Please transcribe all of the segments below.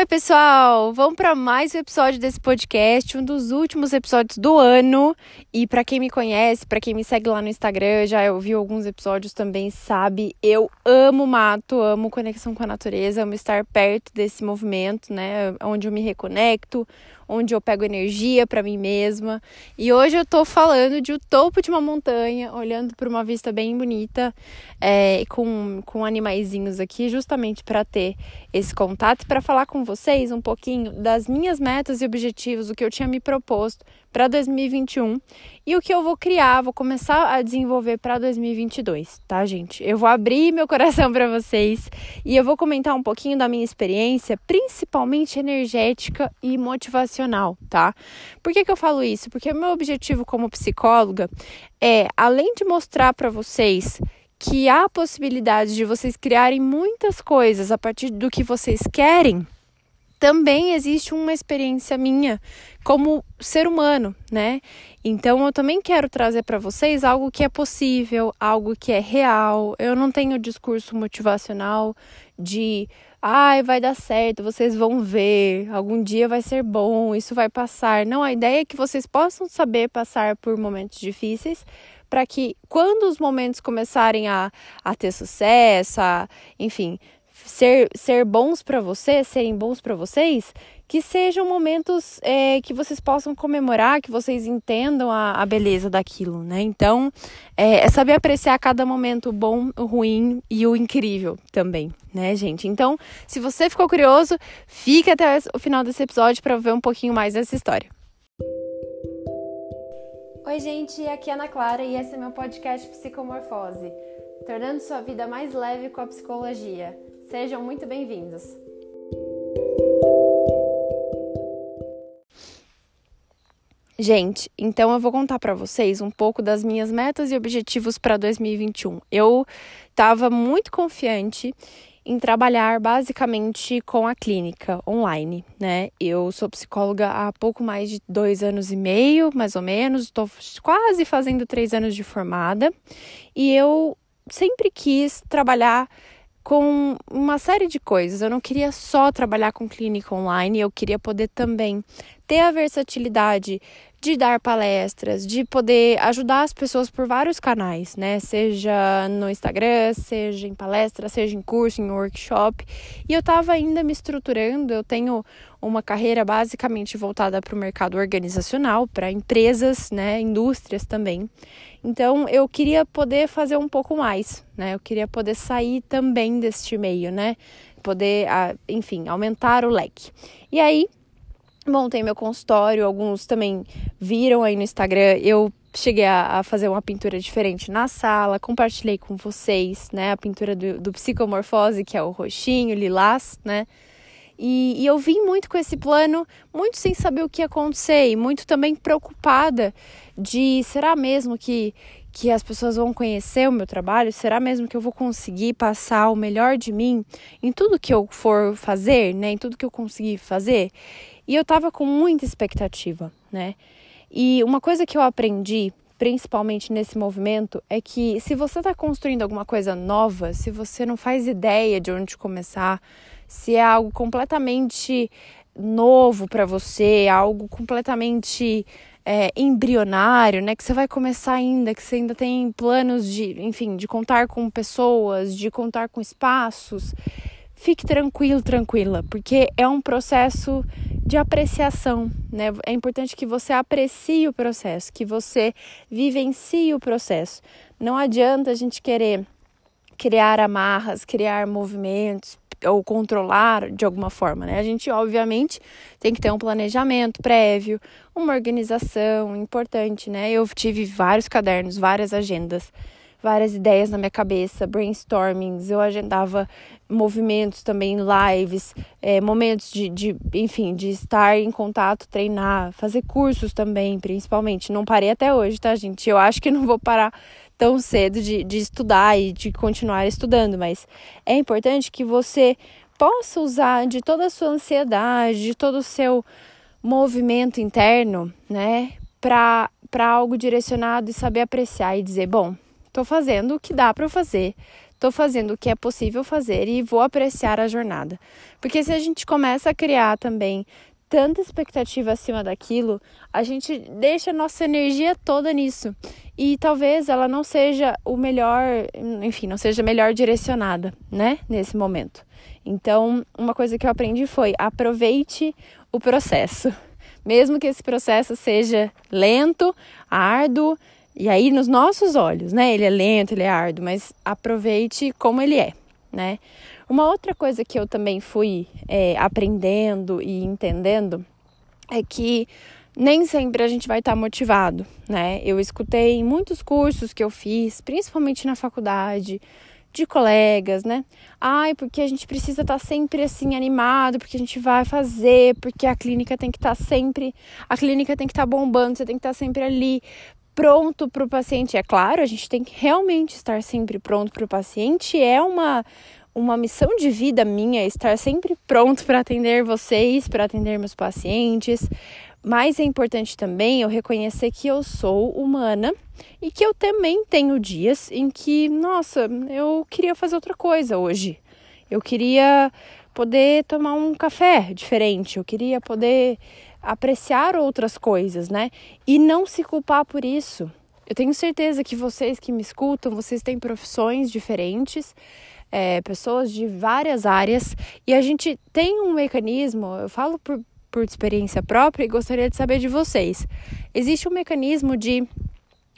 Oi, pessoal! Vamos para mais um episódio desse podcast, um dos últimos episódios do ano. E para quem me conhece, para quem me segue lá no Instagram, já ouviu alguns episódios também, sabe, eu amo mato, amo conexão com a natureza, amo estar perto desse movimento, né? Onde eu me reconecto, onde eu pego energia para mim mesma. E hoje eu tô falando de o topo de uma montanha, olhando para uma vista bem bonita, é, com, com animaizinhos aqui, justamente para ter esse contato e para falar com vocês um pouquinho das minhas metas e objetivos, o que eu tinha me proposto para 2021 e o que eu vou criar, vou começar a desenvolver para 2022, tá, gente? Eu vou abrir meu coração para vocês e eu vou comentar um pouquinho da minha experiência, principalmente energética e motivacional, tá? Por que, que eu falo isso? Porque o meu objetivo como psicóloga é, além de mostrar para vocês que há possibilidade de vocês criarem muitas coisas a partir do que vocês querem também existe uma experiência minha como ser humano, né? Então eu também quero trazer para vocês algo que é possível, algo que é real. Eu não tenho discurso motivacional de ai, vai dar certo, vocês vão ver, algum dia vai ser bom, isso vai passar. Não, a ideia é que vocês possam saber passar por momentos difíceis para que quando os momentos começarem a, a ter sucesso, a, enfim, ser, ser bons para você, serem bons para vocês, que sejam momentos é, que vocês possam comemorar, que vocês entendam a, a beleza daquilo, né? Então, é, é, saber apreciar cada momento bom, o ruim e o incrível também, né, gente? Então, se você ficou curioso, fique até o final desse episódio para ver um pouquinho mais dessa história. Oi, gente, aqui é a Ana Clara e esse é meu podcast Psicomorfose, tornando sua vida mais leve com a psicologia. Sejam muito bem-vindos. Gente, então eu vou contar para vocês um pouco das minhas metas e objetivos para 2021. Eu estava muito confiante em trabalhar basicamente com a clínica online, né? Eu sou psicóloga há pouco mais de dois anos e meio, mais ou menos, estou quase fazendo três anos de formada e eu sempre quis trabalhar com uma série de coisas. Eu não queria só trabalhar com clínica online, eu queria poder também ter a versatilidade de dar palestras, de poder ajudar as pessoas por vários canais, né? Seja no Instagram, seja em palestra, seja em curso, em workshop. E eu estava ainda me estruturando, eu tenho uma carreira basicamente voltada para o mercado organizacional, para empresas, né, indústrias também. Então eu queria poder fazer um pouco mais, né? Eu queria poder sair também deste meio, né? Poder, enfim, aumentar o leque. E aí, montei meu consultório, alguns também viram aí no Instagram. Eu cheguei a, fazer uma pintura diferente na sala, compartilhei com vocês, né? A pintura do, do psicomorfose, que é o roxinho, lilás, né? E, e, eu vim muito com esse plano, muito sem saber o que ia acontecer e muito também preocupada de será mesmo que, que as pessoas vão conhecer o meu trabalho? Será mesmo que eu vou conseguir passar o melhor de mim em tudo que eu for fazer, né? Em tudo que eu conseguir fazer? E eu tava com muita expectativa, né? E uma coisa que eu aprendi principalmente nesse movimento, é que se você está construindo alguma coisa nova, se você não faz ideia de onde começar, se é algo completamente novo para você, algo completamente é, embrionário, né? Que você vai começar ainda, que você ainda tem planos de, enfim, de contar com pessoas, de contar com espaços. Fique tranquilo, tranquila, porque é um processo de apreciação, né? É importante que você aprecie o processo, que você vivencie o processo. Não adianta a gente querer criar amarras, criar movimentos, ou controlar de alguma forma, né? A gente, obviamente, tem que ter um planejamento prévio, uma organização importante, né? Eu tive vários cadernos, várias agendas, várias ideias na minha cabeça, brainstormings, eu agendava movimentos também, lives, é, momentos de, de, enfim, de estar em contato, treinar, fazer cursos também, principalmente. Não parei até hoje, tá, gente? Eu acho que não vou parar tão cedo de, de estudar e de continuar estudando, mas é importante que você possa usar de toda a sua ansiedade, de todo o seu movimento interno, né, para algo direcionado e saber apreciar e dizer: bom, estou fazendo o que dá para fazer, tô fazendo o que é possível fazer e vou apreciar a jornada. Porque se a gente começa a criar também tanta expectativa acima daquilo, a gente deixa a nossa energia toda nisso. E talvez ela não seja o melhor, enfim, não seja melhor direcionada, né, nesse momento. Então, uma coisa que eu aprendi foi aproveite o processo. Mesmo que esse processo seja lento, árduo, e aí nos nossos olhos, né? Ele é lento, ele é árduo, mas aproveite como ele é, né? Uma outra coisa que eu também fui é, aprendendo e entendendo é que nem sempre a gente vai estar motivado, né? Eu escutei em muitos cursos que eu fiz, principalmente na faculdade, de colegas, né? Ai, porque a gente precisa estar sempre assim animado, porque a gente vai fazer, porque a clínica tem que estar sempre, a clínica tem que estar bombando, você tem que estar sempre ali pronto para o paciente. É claro, a gente tem que realmente estar sempre pronto para o paciente. É uma uma missão de vida minha estar sempre pronto para atender vocês, para atender meus pacientes. Mas é importante também eu reconhecer que eu sou humana e que eu também tenho dias em que, nossa, eu queria fazer outra coisa hoje. Eu queria poder tomar um café diferente, eu queria poder apreciar outras coisas, né? E não se culpar por isso. Eu tenho certeza que vocês que me escutam, vocês têm profissões diferentes, é, pessoas de várias áreas, e a gente tem um mecanismo, eu falo por, por experiência própria e gostaria de saber de vocês. Existe um mecanismo de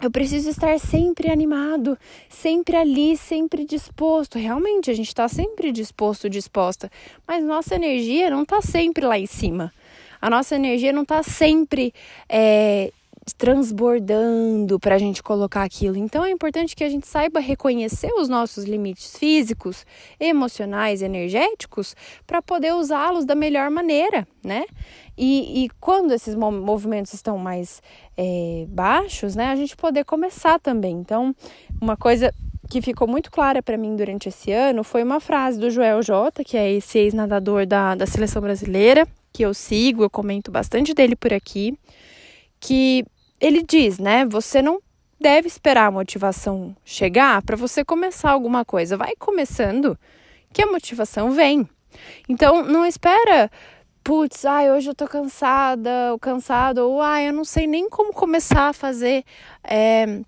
eu preciso estar sempre animado, sempre ali, sempre disposto. Realmente, a gente está sempre disposto, disposta, mas nossa energia não está sempre lá em cima. A nossa energia não está sempre é, transbordando para a gente colocar aquilo. Então é importante que a gente saiba reconhecer os nossos limites físicos, emocionais, energéticos, para poder usá-los da melhor maneira, né? E, e quando esses movimentos estão mais é, baixos, né, a gente poder começar também. Então, uma coisa que ficou muito clara para mim durante esse ano foi uma frase do Joel Jota, que é esse ex-nadador da, da seleção brasileira, que eu sigo, eu comento bastante dele por aqui que ele diz, né? Você não deve esperar a motivação chegar para você começar alguma coisa. Vai começando que a motivação vem. Então, não espera, putz, ai, hoje eu tô cansada, ou cansado, ou ai, eu não sei nem como começar a fazer. É,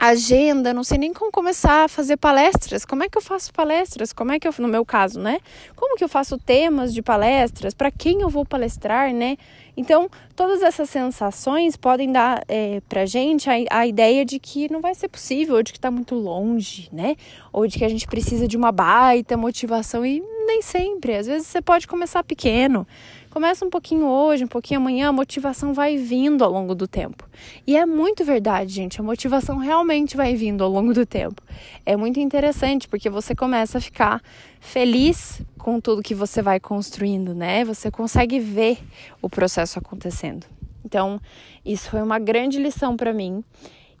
agenda, não sei nem como começar a fazer palestras. Como é que eu faço palestras? Como é que eu, no meu caso, né? Como que eu faço temas de palestras? Para quem eu vou palestrar, né? Então, todas essas sensações podem dar é, pra gente a, a ideia de que não vai ser possível, ou de que está muito longe, né? Ou de que a gente precisa de uma baita motivação e nem sempre. Às vezes você pode começar pequeno. Começa um pouquinho hoje, um pouquinho amanhã, a motivação vai vindo ao longo do tempo. E é muito verdade, gente, a motivação realmente vai vindo ao longo do tempo. É muito interessante porque você começa a ficar feliz com tudo que você vai construindo, né? Você consegue ver o processo acontecendo. Então, isso foi uma grande lição para mim.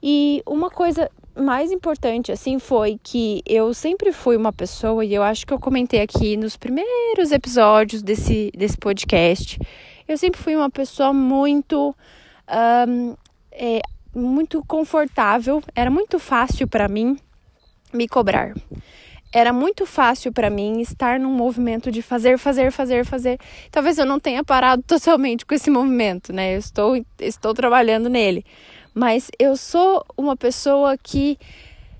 E uma coisa mais importante, assim, foi que eu sempre fui uma pessoa, e eu acho que eu comentei aqui nos primeiros episódios desse, desse podcast, eu sempre fui uma pessoa muito. Um, é, muito confortável, era muito fácil para mim me cobrar. Era muito fácil para mim estar num movimento de fazer, fazer, fazer, fazer. Talvez eu não tenha parado totalmente com esse movimento, né? Eu estou, estou trabalhando nele. Mas eu sou uma pessoa que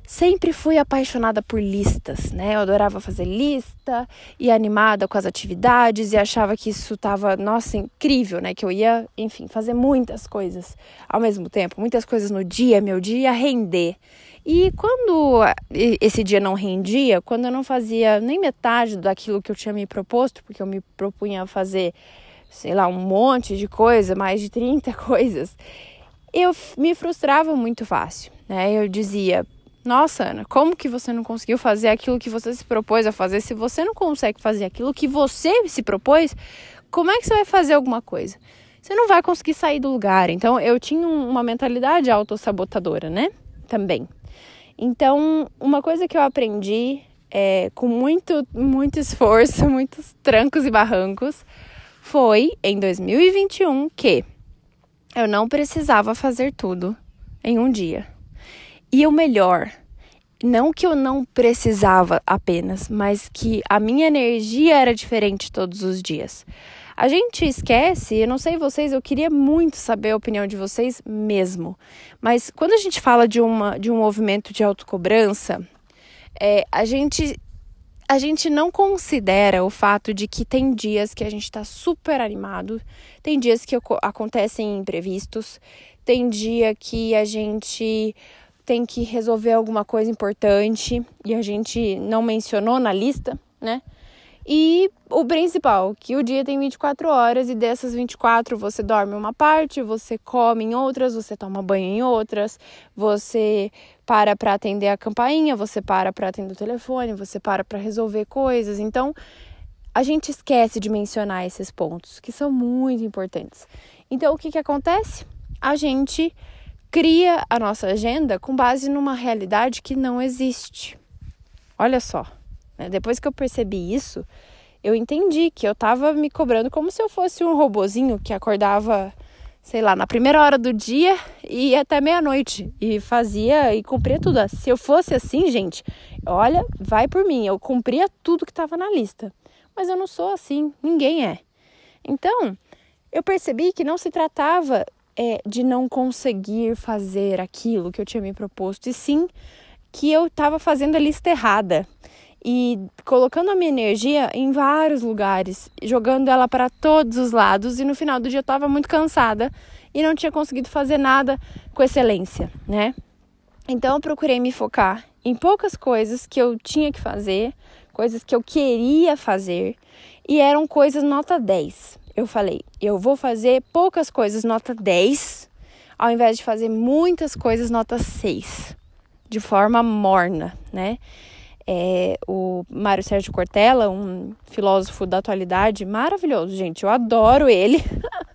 sempre fui apaixonada por listas, né? Eu adorava fazer lista e animada com as atividades e achava que isso tava, nossa, incrível, né? Que eu ia, enfim, fazer muitas coisas ao mesmo tempo, muitas coisas no dia, meu dia ia render. E quando esse dia não rendia, quando eu não fazia nem metade daquilo que eu tinha me proposto, porque eu me propunha a fazer, sei lá, um monte de coisa, mais de 30 coisas, eu me frustrava muito fácil, né? Eu dizia, nossa, Ana, como que você não conseguiu fazer aquilo que você se propôs a fazer? Se você não consegue fazer aquilo que você se propôs, como é que você vai fazer alguma coisa? Você não vai conseguir sair do lugar. Então, eu tinha uma mentalidade autossabotadora, né? Também. Então, uma coisa que eu aprendi é, com muito, muito esforço, muitos trancos e barrancos, foi em 2021 que eu não precisava fazer tudo em um dia. E o melhor, não que eu não precisava apenas, mas que a minha energia era diferente todos os dias. A gente esquece, eu não sei vocês, eu queria muito saber a opinião de vocês mesmo. Mas quando a gente fala de, uma, de um movimento de autocobrança, é, a gente a gente não considera o fato de que tem dias que a gente está super animado, tem dias que acontecem imprevistos, tem dia que a gente tem que resolver alguma coisa importante e a gente não mencionou na lista, né? E o principal, que o dia tem 24 horas e dessas 24 você dorme uma parte, você come em outras, você toma banho em outras, você para para atender a campainha, você para para atender o telefone, você para para resolver coisas. Então, a gente esquece de mencionar esses pontos que são muito importantes. Então, o que que acontece? A gente cria a nossa agenda com base numa realidade que não existe. Olha só. Né? Depois que eu percebi isso, eu entendi que eu estava me cobrando como se eu fosse um robozinho que acordava, sei lá, na primeira hora do dia e ia até meia-noite e fazia e cumpria tudo. Se eu fosse assim, gente, olha, vai por mim, eu cumpria tudo que estava na lista. Mas eu não sou assim, ninguém é. Então, eu percebi que não se tratava é, de não conseguir fazer aquilo que eu tinha me proposto, e sim que eu estava fazendo a lista errada e colocando a minha energia em vários lugares, jogando ela para todos os lados e no final do dia eu estava muito cansada e não tinha conseguido fazer nada com excelência, né? Então eu procurei me focar em poucas coisas que eu tinha que fazer, coisas que eu queria fazer e eram coisas nota 10. Eu falei, eu vou fazer poucas coisas nota 10 ao invés de fazer muitas coisas nota 6, de forma morna, né? É, o Mário Sérgio Cortella, um filósofo da atualidade maravilhoso, gente. Eu adoro ele.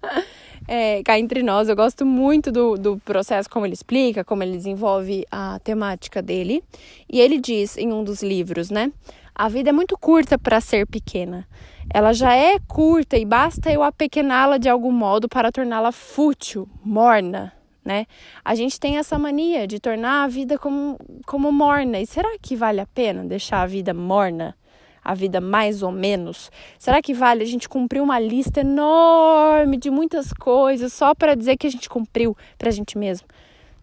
é, cá entre nós, eu gosto muito do, do processo, como ele explica, como ele desenvolve a temática dele. E ele diz em um dos livros, né? A vida é muito curta para ser pequena. Ela já é curta e basta eu apequená-la de algum modo para torná-la fútil, morna, né? A gente tem essa mania de tornar a vida como, como morna. E será que vale a pena deixar a vida morna? A vida mais ou menos? Será que vale a gente cumprir uma lista enorme de muitas coisas só para dizer que a gente cumpriu para a gente mesmo?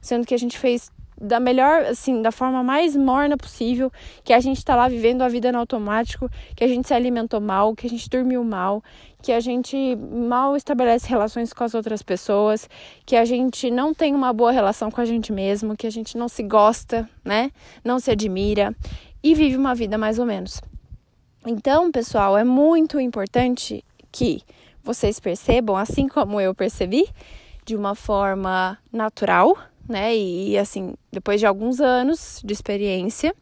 Sendo que a gente fez da melhor, assim, da forma mais morna possível, que a gente está lá vivendo a vida no automático, que a gente se alimentou mal, que a gente dormiu mal, que a gente mal estabelece relações com as outras pessoas, que a gente não tem uma boa relação com a gente mesmo, que a gente não se gosta, né? Não se admira e vive uma vida mais ou menos. Então, pessoal, é muito importante que vocês percebam, assim como eu percebi, de uma forma natural, né? E assim, depois de alguns anos de experiência,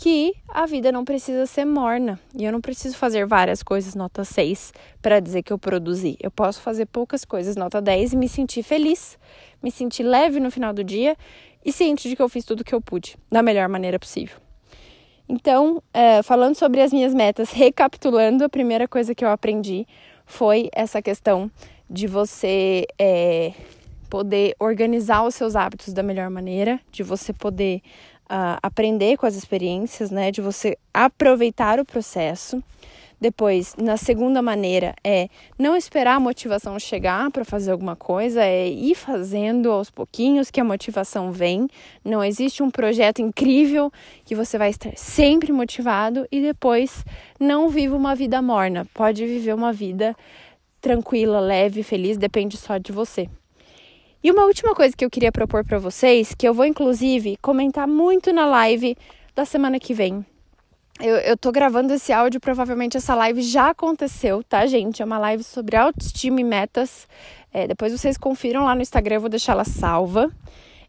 que a vida não precisa ser morna e eu não preciso fazer várias coisas nota 6 para dizer que eu produzi. Eu posso fazer poucas coisas nota 10 e me sentir feliz, me sentir leve no final do dia e ciente de que eu fiz tudo o que eu pude da melhor maneira possível. Então, é, falando sobre as minhas metas, recapitulando, a primeira coisa que eu aprendi foi essa questão de você é, poder organizar os seus hábitos da melhor maneira, de você poder uh, aprender com as experiências, né? De você aproveitar o processo. Depois, na segunda maneira, é não esperar a motivação chegar para fazer alguma coisa, é ir fazendo aos pouquinhos que a motivação vem. Não existe um projeto incrível que você vai estar sempre motivado e depois não viva uma vida morna. Pode viver uma vida tranquila, leve, feliz, depende só de você. E uma última coisa que eu queria propor para vocês, que eu vou inclusive comentar muito na live da semana que vem. Eu, eu tô gravando esse áudio, provavelmente essa live já aconteceu, tá, gente? É uma live sobre autoestima e metas. É, depois vocês confiram lá no Instagram, eu vou deixar ela salva.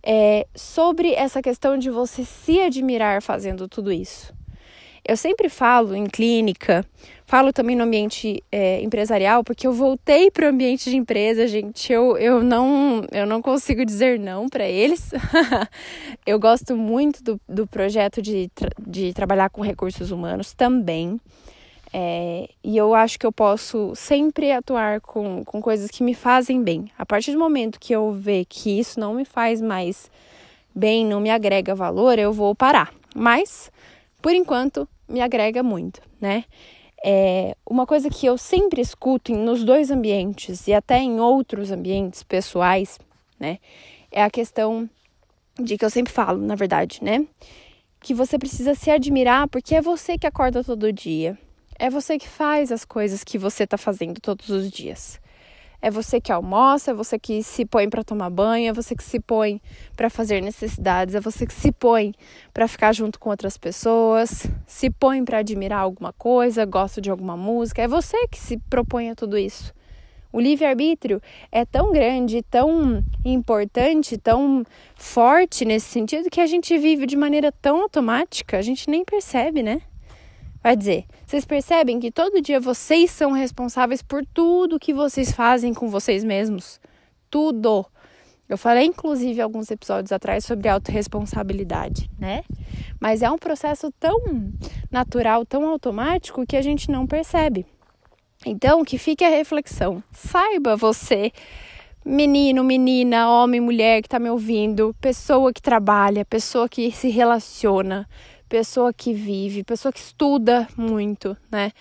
É, sobre essa questão de você se admirar fazendo tudo isso. Eu sempre falo em clínica, falo também no ambiente é, empresarial, porque eu voltei para o ambiente de empresa, gente. Eu, eu, não, eu não consigo dizer não para eles. eu gosto muito do, do projeto de, tra de trabalhar com recursos humanos também. É, e eu acho que eu posso sempre atuar com, com coisas que me fazem bem. A partir do momento que eu ver que isso não me faz mais bem, não me agrega valor, eu vou parar. Mas, por enquanto, me agrega muito, né? É uma coisa que eu sempre escuto nos dois ambientes e até em outros ambientes pessoais, né? É a questão de que eu sempre falo, na verdade, né? Que você precisa se admirar porque é você que acorda todo dia. É você que faz as coisas que você está fazendo todos os dias. É você que almoça, é você que se põe para tomar banho, é você que se põe para fazer necessidades, é você que se põe para ficar junto com outras pessoas, se põe para admirar alguma coisa, gosta de alguma música, é você que se propõe a tudo isso. O livre-arbítrio é tão grande, tão importante, tão forte nesse sentido que a gente vive de maneira tão automática, a gente nem percebe, né? Vai dizer, vocês percebem que todo dia vocês são responsáveis por tudo que vocês fazem com vocês mesmos? Tudo. Eu falei, inclusive, alguns episódios atrás sobre autorresponsabilidade, né? Mas é um processo tão natural, tão automático que a gente não percebe. Então, que fique a reflexão. Saiba você, menino, menina, homem, mulher que está me ouvindo, pessoa que trabalha, pessoa que se relaciona, pessoa que vive, pessoa que estuda muito, né?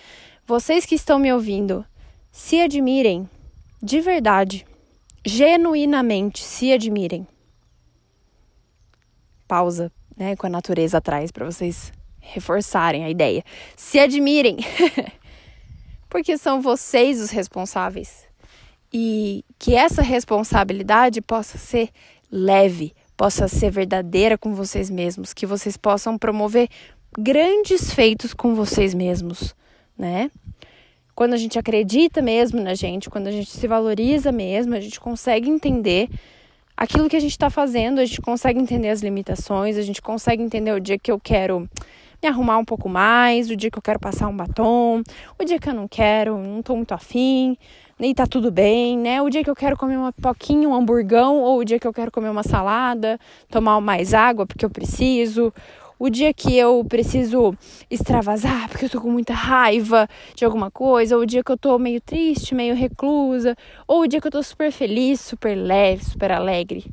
Vocês que estão me ouvindo, se admirem de verdade, genuinamente se admirem. Pausa, né, com a natureza atrás para vocês reforçarem a ideia. Se admirem. Porque são vocês os responsáveis. E que essa responsabilidade possa ser leve, possa ser verdadeira com vocês mesmos, que vocês possam promover grandes feitos com vocês mesmos, né? Quando a gente acredita mesmo na gente, quando a gente se valoriza mesmo, a gente consegue entender aquilo que a gente está fazendo, a gente consegue entender as limitações, a gente consegue entender o dia que eu quero me arrumar um pouco mais, o dia que eu quero passar um batom, o dia que eu não quero, não tô muito afim, e tá tudo bem, né? O dia que eu quero comer uma pipoquinha, um hamburgão, ou o dia que eu quero comer uma salada, tomar mais água porque eu preciso, o dia que eu preciso extravasar porque eu tô com muita raiva de alguma coisa, ou o dia que eu tô meio triste, meio reclusa, ou o dia que eu tô super feliz, super leve, super alegre.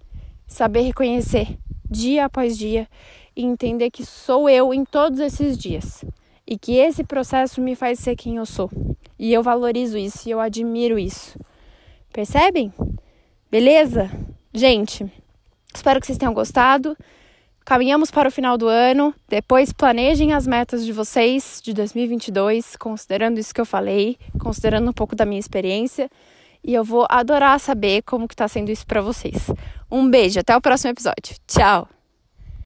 Saber reconhecer dia após dia e entender que sou eu em todos esses dias e que esse processo me faz ser quem eu sou. E eu valorizo isso e eu admiro isso. Percebem? Beleza? Gente, espero que vocês tenham gostado. Caminhamos para o final do ano. Depois planejem as metas de vocês de 2022, considerando isso que eu falei, considerando um pouco da minha experiência. E eu vou adorar saber como que está sendo isso para vocês. Um beijo, até o próximo episódio. Tchau!